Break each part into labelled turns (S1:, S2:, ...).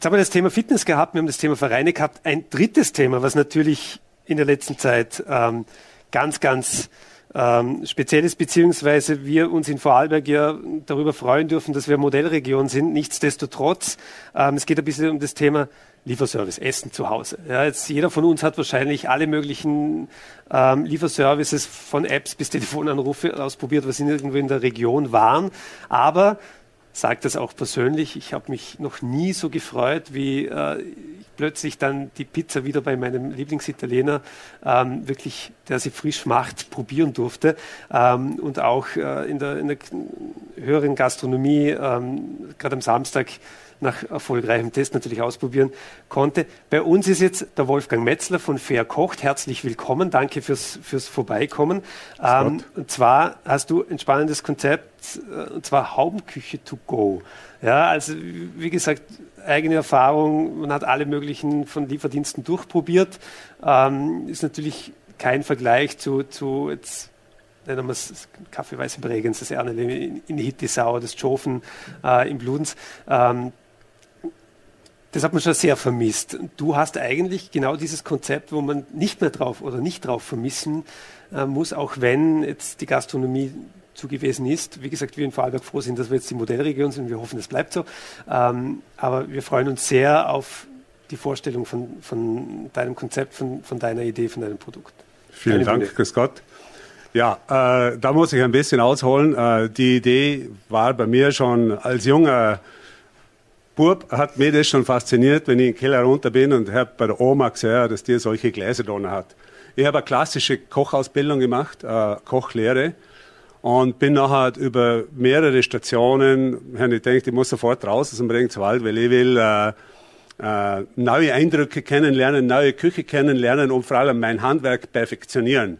S1: Jetzt haben wir das Thema Fitness gehabt, wir haben das Thema Vereine gehabt. Ein drittes Thema, was natürlich in der letzten Zeit ähm, ganz, ganz ähm, speziell ist, beziehungsweise wir uns in Vorarlberg ja darüber freuen dürfen, dass wir Modellregion sind. Nichtsdestotrotz, ähm, es geht ein bisschen um das Thema Lieferservice, Essen zu Hause. Ja, jetzt jeder von uns hat wahrscheinlich alle möglichen ähm, Lieferservices von Apps bis Telefonanrufe ausprobiert, was irgendwo in der Region waren. Aber sage das auch persönlich. Ich habe mich noch nie so gefreut, wie äh, plötzlich dann die Pizza wieder bei meinem Lieblingsitaliener ähm, wirklich, der sie frisch macht, probieren durfte. Ähm, und auch äh, in, der, in, der, höheren Gastronomie, ähm, gerade am Samstag, nach erfolgreichem Test natürlich ausprobieren konnte. Bei uns ist jetzt der Wolfgang Metzler von Fair Kocht. Herzlich willkommen. Danke fürs, fürs Vorbeikommen. Ähm, und zwar hast du ein spannendes Konzept, äh, und zwar Haubenküche to go. Ja, also wie gesagt, eigene Erfahrung. Man hat alle möglichen von Lieferdiensten durchprobiert. Ähm, ist natürlich kein Vergleich zu, zu jetzt nennen wir es Kaffee Weiße Bregenz, das Ernele in, in Hittisau, das Schofen äh, in Bludens. Ähm, das hat man schon sehr vermisst. Du hast eigentlich genau dieses Konzept, wo man nicht mehr drauf oder nicht drauf vermissen äh, muss, auch wenn jetzt die Gastronomie zugewiesen ist. Wie gesagt, wir in Vorarlberg froh sind, dass wir jetzt die Modellregion sind. Wir hoffen, das bleibt so. Ähm, aber wir freuen uns sehr auf die Vorstellung von, von deinem Konzept, von, von, deiner Idee, von deinem Produkt.
S2: Vielen Deine Dank, Bühne. Grüß Gott. Ja, äh, da muss ich ein bisschen ausholen. Äh, die Idee war bei mir schon als junger Bub hat mich das schon fasziniert, wenn ich in den Keller runter bin und habe bei der Oma gesehen, dass die solche Gläser drin hat. Ich habe eine klassische Kochausbildung gemacht, äh, Kochlehre und bin nachher über mehrere Stationen, habe ich gedacht, ich muss sofort raus aus dem Regenswald, weil ich will äh, äh, neue Eindrücke kennenlernen, neue Küche kennenlernen und vor allem mein Handwerk perfektionieren.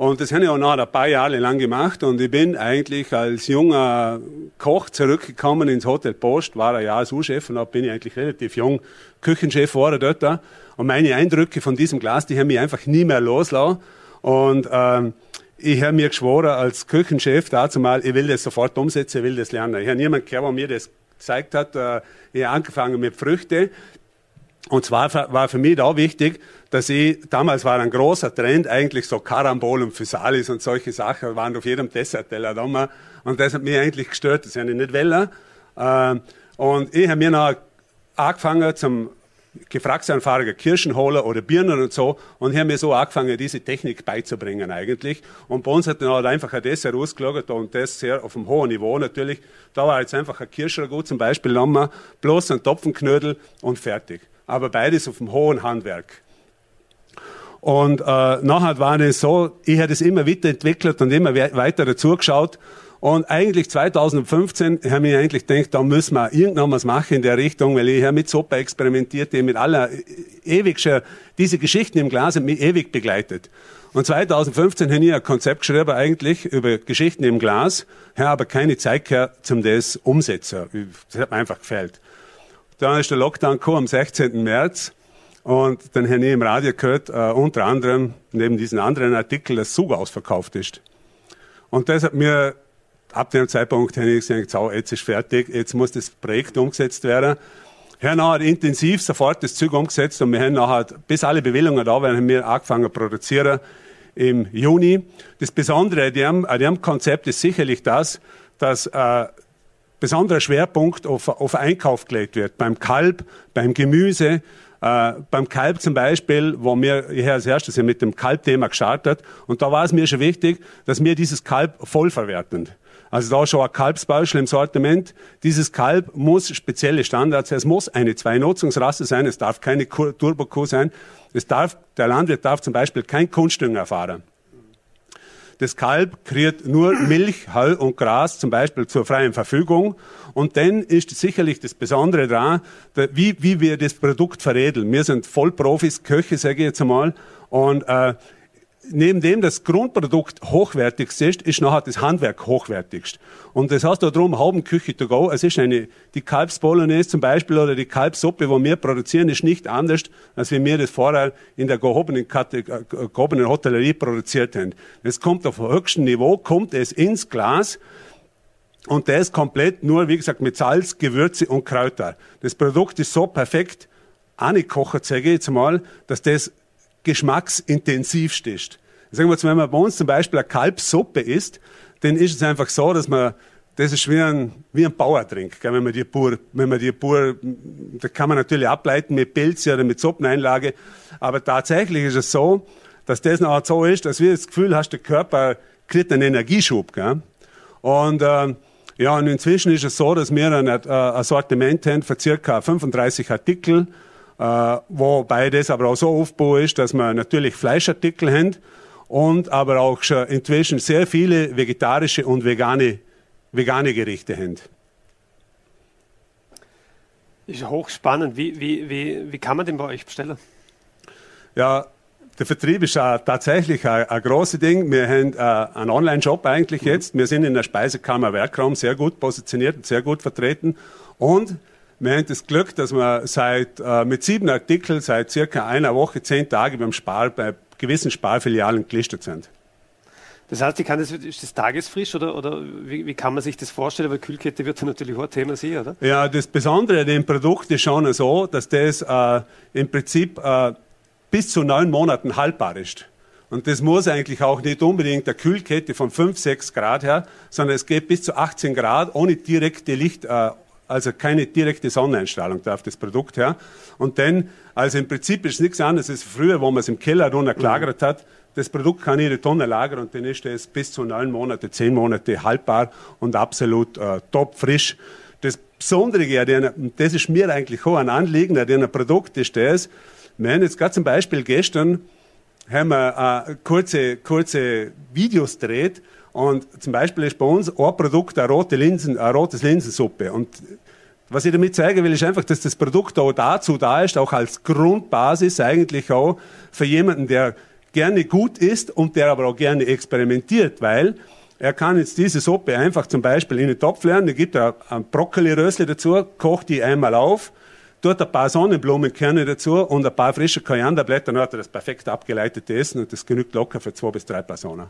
S2: Und das habe ich auch noch ein paar Jahre lang gemacht. Und ich bin eigentlich als junger Koch zurückgekommen ins Hotel Post, war ein Jahr Sous-Chef und da bin ich eigentlich relativ jung Küchenchef war dort. Und meine Eindrücke von diesem Glas, die haben mich einfach nie mehr loslassen. Und ähm, ich habe mir geschworen als Küchenchef dazu mal, ich will das sofort umsetzen, ich will das lernen. Ich habe niemanden gehört, der mir das gezeigt hat. Äh, ich habe angefangen mit Früchten. Und zwar war für mich da wichtig, dass ich, damals war ein großer Trend eigentlich so Karambol und Physalis und solche Sachen waren auf jedem Dessertteller da. Und das hat mich eigentlich gestört, das ist ja nicht Welle. Ähm, und ich habe mir noch angefangen zum Gefragsanfrager Kirschen holen oder Birnen und so und habe mir so angefangen, diese Technik beizubringen eigentlich. Und bei uns hat dann halt einfach ein Dessert rausgelagert und das sehr auf einem hohen Niveau natürlich. Da war jetzt einfach ein Kirschragout zum Beispiel, bloß ein Topfenknödel und fertig. Aber beides auf einem hohen Handwerk. Und äh, nachher war es so, ich habe es immer weiterentwickelt und immer weiter dazugeschaut. Und eigentlich 2015 habe ich eigentlich gedacht, da müssen wir irgendwann was machen in der Richtung, weil ich habe mit Suppe experimentiert, die mit aller ewig schon, diese Geschichten im Glas haben mich ewig begleitet. Und 2015 habe ich ein Konzept geschrieben eigentlich über Geschichten im Glas, habe aber keine Zeit gehabt, zum das umsetzen. Das hat mir einfach gefällt. Dann ist der Lockdown gekommen am 16. März. Und dann habe ich im Radio gehört, äh, unter anderem neben diesen anderen Artikel, dass Zug ausverkauft ist. Und das hat mir, ab dem Zeitpunkt habe ich gesagt, so, jetzt ist fertig, jetzt muss das Projekt umgesetzt werden. Wir haben nachher intensiv sofort das Zug umgesetzt und wir haben nachher, bis alle Bewilligungen da waren, haben wir angefangen zu produzieren im Juni. Das Besondere an dem, an dem Konzept ist sicherlich das, dass äh, besonderer Schwerpunkt auf, auf Einkauf gelegt wird. Beim Kalb, beim Gemüse, äh, beim Kalb zum Beispiel, wo wir hier als erstes mit dem Kalbthema gestartet und da war es mir schon wichtig, dass wir dieses Kalb voll verwerten. Also da schon ein Kalbsbauschel im Sortiment. Dieses Kalb muss spezielle Standards, es muss eine Zwei-Nutzungsrasse sein, es darf keine Turbo-Kuh sein, es darf, der Landwirt darf zum Beispiel kein Kunstdünger fahren. Das Kalb kriegt nur Milch, Heu und Gras zum Beispiel zur freien Verfügung. Und dann ist sicherlich das Besondere daran, wie, wie wir das Produkt veredeln. Wir sind Vollprofis, Köche, sage ich jetzt einmal. Und äh, neben dem das Grundprodukt hochwertigst ist, ist nachher das Handwerk hochwertigst. Und das heißt darum, Haubenküche to go. Es ist eine, die Kalbsbolognese zum Beispiel oder die Kalbsuppe, wo wir produzieren, ist nicht anders, als wie wir das vorher in der gehobenen, äh, gehobenen Hotellerie produziert haben. Es kommt auf höchstem Niveau, kommt es ins Glas, Und ist komplett nur, wie gesagt, mit Salz, Gewürze und Kräuter. Das Produkt ist so perfekt angekocht, sage ich jetzt mal, dass das geschmacksintensiv ist. Sagen wir jetzt, wenn man bei uns zum Beispiel eine Kalbsuppe isst, dann ist es einfach so, dass man, das ist wie ein, wie ein Bauertrink, wenn man die pur, wenn man die pur, da kann man natürlich ableiten mit Pilz oder mit Suppeneinlage, aber tatsächlich ist es so, dass das noch so ist, dass wir das Gefühl hast, der Körper kriegt einen Energieschub, gell? Und, äh, ja, und inzwischen ist es so, dass wir ein, äh, ein Sortiment haben für circa 35 Artikel, äh, wobei das aber auch so aufgebaut ist, dass wir natürlich Fleischartikel haben und aber auch schon inzwischen sehr viele vegetarische und vegane, vegane Gerichte haben.
S1: Ist hochspannend. Wie, wie, wie, wie kann man den bei euch bestellen?
S2: Ja, der Vertrieb ist uh, tatsächlich ein, ein großes Ding. Wir haben uh, einen Online-Shop eigentlich mhm. jetzt. Wir sind in der Speisekammer Werkraum sehr gut positioniert und sehr gut vertreten. Und wir haben das Glück, dass wir seit, äh, mit sieben Artikeln seit circa einer Woche, zehn Tage beim Spar, bei gewissen Sparfilialen gelistet sind.
S1: Das heißt, kann das, ist das tagesfrisch oder, oder wie, wie, kann man sich das vorstellen? Weil Kühlkette wird natürlich auch ein Thema sein, oder?
S2: Ja, das Besondere an dem Produkt ist schon so, dass das äh, im Prinzip äh, bis zu neun Monaten haltbar ist. Und das muss eigentlich auch nicht unbedingt der Kühlkette von 5, 6 Grad her, sondern es geht bis zu 18 Grad ohne direkte Licht, äh, also keine direkte Sonneneinstrahlung darf das Produkt her. Und dann, also im Prinzip ist es nichts anderes als früher, wo man es im Keller runter gelagert hat. Das Produkt kann ihre Tonne lagern und dann ist es bis zu neun Monate, zehn Monate haltbar und absolut äh, top frisch. Das Besondere, das ist mir eigentlich auch ein Anliegen an diesem Produkt, ist das, wir haben jetzt gerade zum Beispiel gestern haben wir äh, kurze, kurze Videos gedreht, und zum Beispiel ist bei uns ein Produkt eine rote Linsen, eine rotes Linsensuppe. Und was ich damit zeigen will, ist einfach, dass das Produkt auch dazu da ist, auch als Grundbasis eigentlich auch für jemanden, der gerne gut isst und der aber auch gerne experimentiert, weil er kann jetzt diese Suppe einfach zum Beispiel in den Topf lernen, da gibt er ein Brokkoli-Rösli dazu, kocht die einmal auf, tut ein paar Sonnenblumenkerne dazu und ein paar frische Korianderblätter, dann hat er das perfekt abgeleitete Essen und das genügt locker für zwei bis drei Personen.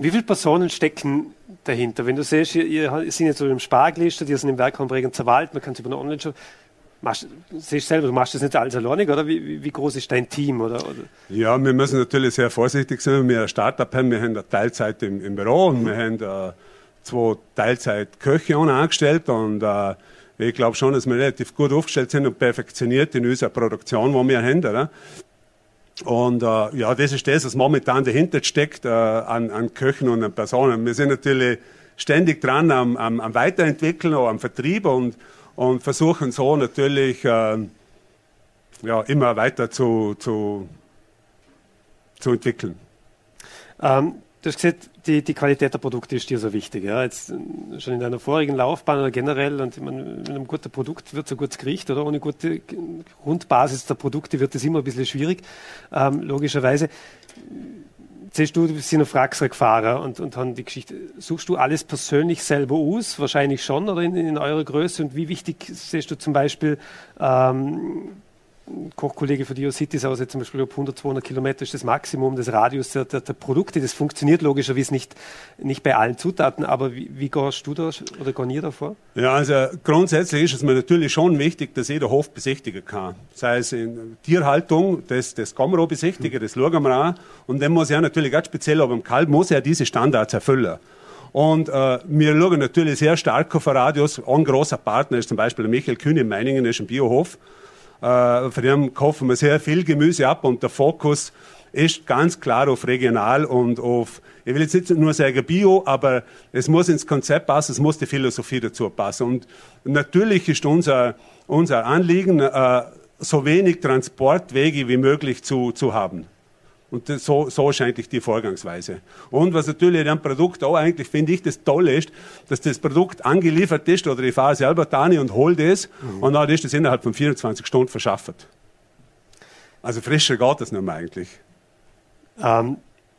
S1: Wie viele Personen stecken dahinter? Wenn du siehst, ihr, ihr sind jetzt so im Spar gelistet, ihr sind im Werk am Bregenzer man kann es über eine Online-Shop. Siehst selber, du machst das nicht alles alleinig, oder? Wie, wie, groß ist dein Team? Oder?
S2: Ja, wir müssen natürlich sehr vorsichtig sein. Wir ein Startup haben, wir haben eine Teilzeit im, im Büro und mhm. wir haben äh, zwei Teilzeit-Köche angestellt und äh, ich glaube schon, dass wir relativ gut aufgestellt sind und perfektioniert in unserer Produktion, die wir haben. Oder? Und äh, ja, das ist das, was momentan dahinter steckt äh, an, an Köchen und an Personen. Wir sind natürlich ständig dran am, am, am Weiterentwickeln, auch am Vertrieb und, und versuchen so natürlich äh, ja, immer weiter zu, zu, zu entwickeln.
S1: Ähm, Du hast gesagt, die, die Qualität der Produkte ist dir so wichtig. Ja? Jetzt äh, schon in deiner vorigen Laufbahn oder generell, und meine, mit einem guten Produkt wird so gutes Gericht oder ohne gute Grundbasis der Produkte wird es immer ein bisschen schwierig, ähm, logischerweise. Siehst du, du bist ein Fraxrack-Fahrer und, und haben die Geschichte. Suchst du alles persönlich selber aus? Wahrscheinlich schon oder in, in eurer Größe? Und wie wichtig siehst du zum Beispiel ähm, Kochkollege von Diocities aus, jetzt zum Beispiel ob 100, 200 Kilometer ist das Maximum des Radius der, der, der, Produkte. Das funktioniert logischerweise nicht, nicht bei allen Zutaten, aber wie, wie gehst du da oder gehen ihr da vor?
S2: Ja, also grundsätzlich ist es mir natürlich schon wichtig, dass jeder Hof besichtigen kann. Sei es in Tierhaltung, das, das kann man auch besichtigen, das schauen wir an. Und dann muss er natürlich ganz speziell, aber im Kalb muss er diese Standards erfüllen. Und äh, wir schauen natürlich sehr stark auf Radius. Ein großer Partner ist zum Beispiel Michael Kühn in Meiningen, ist ein Biohof. Äh, von dem kaufen wir sehr viel Gemüse ab und der Fokus ist ganz klar auf regional und auf, ich will jetzt nicht nur sagen Bio, aber es muss ins Konzept passen, es muss die Philosophie dazu passen. Und natürlich ist unser, unser Anliegen, äh, so wenig Transportwege wie möglich zu, zu haben. Und das, so, so ist eigentlich die Vorgangsweise. Und was natürlich dem Produkt auch eigentlich, finde ich, das Tolle ist, dass das Produkt angeliefert ist oder ich fahre selber da und hole das mhm. und dann ist das innerhalb von 24 Stunden verschafft. Also frischer geht das nicht mehr eigentlich.
S1: Ähm,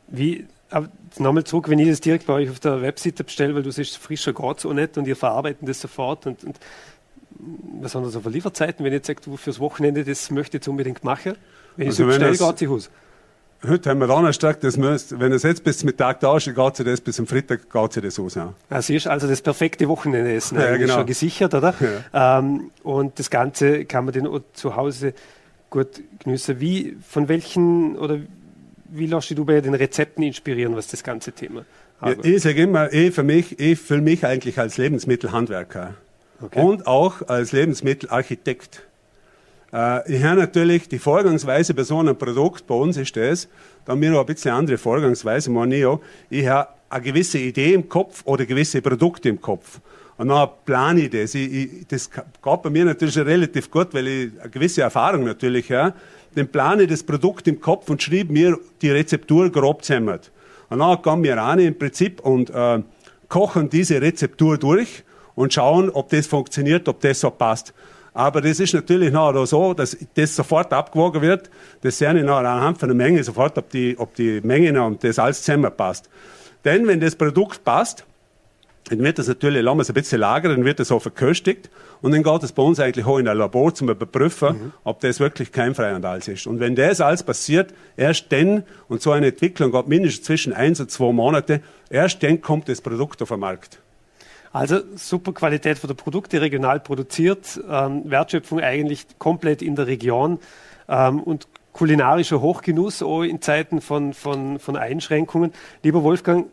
S1: wie, nochmal zurück, wenn ich das direkt bei euch auf der Webseite bestelle, weil du siehst, frischer geht auch nicht und ihr verarbeiten das sofort und, und was haben wir so für Lieferzeiten, wenn ihr jetzt sagt, du fürs Wochenende das möchte ich jetzt unbedingt machen? Wenn ich also so bestelle, geht es aus?
S2: Heute haben wir Donnerstag, das müsst, wenn es jetzt bis zum Mittag da ist, geht sich das bis zum Freitag geht sich das aus. Ja.
S1: Also ist also das perfekte Wochenendessen
S2: Ja,
S1: eigentlich
S2: genau.
S1: schon gesichert, oder? Ähm, und das Ganze kann man dann auch zu Hause gut genießen. Wie, von welchen oder wie lässt du bei den Rezepten inspirieren, was das ganze Thema
S2: Ja, ich sage immer, ich für mich, ich fühle mich eigentlich als Lebensmittelhandwerker
S1: Okay.
S2: und auch als Lebensmittelarchitekt. Äh, ich habe natürlich die Vorgangsweise bei so einem Produkt, bei uns ist das, da haben wir noch ein bisschen andere Vorgangsweise, meine ich auch. Ich habe eine gewisse Idee im Kopf oder gewisse Produkte im Kopf. Und dann plane ich das. Ich, ich, das geht bei mir natürlich relativ gut, weil ich eine gewisse Erfahrung natürlich habe. Dann plane ich das Produkt im Kopf und schreibe mir die Rezeptur grob zusammen. Und dann gehen wir rein im Prinzip und äh, kochen diese Rezeptur durch und schauen, ob das funktioniert, ob das so passt. Aber das ist natürlich nachher so, dass das sofort abgewogen wird. Das sehe ich nachher anhand von der Menge sofort, ob die, ob die Menge noch und das alles zusammenpasst. Denn wenn das Produkt passt, dann wird das natürlich, lassen wir es ein bisschen lagern, dann wird das auch verköstigt und dann geht es bei uns eigentlich auch in ein Labor zum Überprüfen, ob das wirklich keimfrei und alles ist. Und wenn das alles passiert, erst dann, und so eine Entwicklung geht mindestens zwischen eins und zwei Monate, erst dann kommt das Produkt auf den Markt.
S1: Also super Qualität von der Produkte, regional produziert, ähm, Wertschöpfung eigentlich komplett in der Region ähm, und kulinarischer Hochgenuss, auch in Zeiten von, von, von Einschränkungen. Lieber Wolfgang,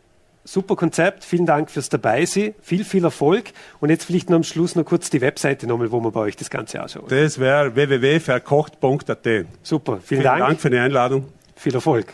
S1: super Konzept, vielen Dank fürs Dabeisein, viel, viel Erfolg und jetzt vielleicht noch am Schluss noch kurz die Webseite nochmal, wo man bei euch das Ganze anschaut.
S2: Das wäre www.verkocht.at.
S1: Super, vielen,
S2: Vielen
S1: Dank,
S2: Dank für die Einladung.
S1: viel Erfolg.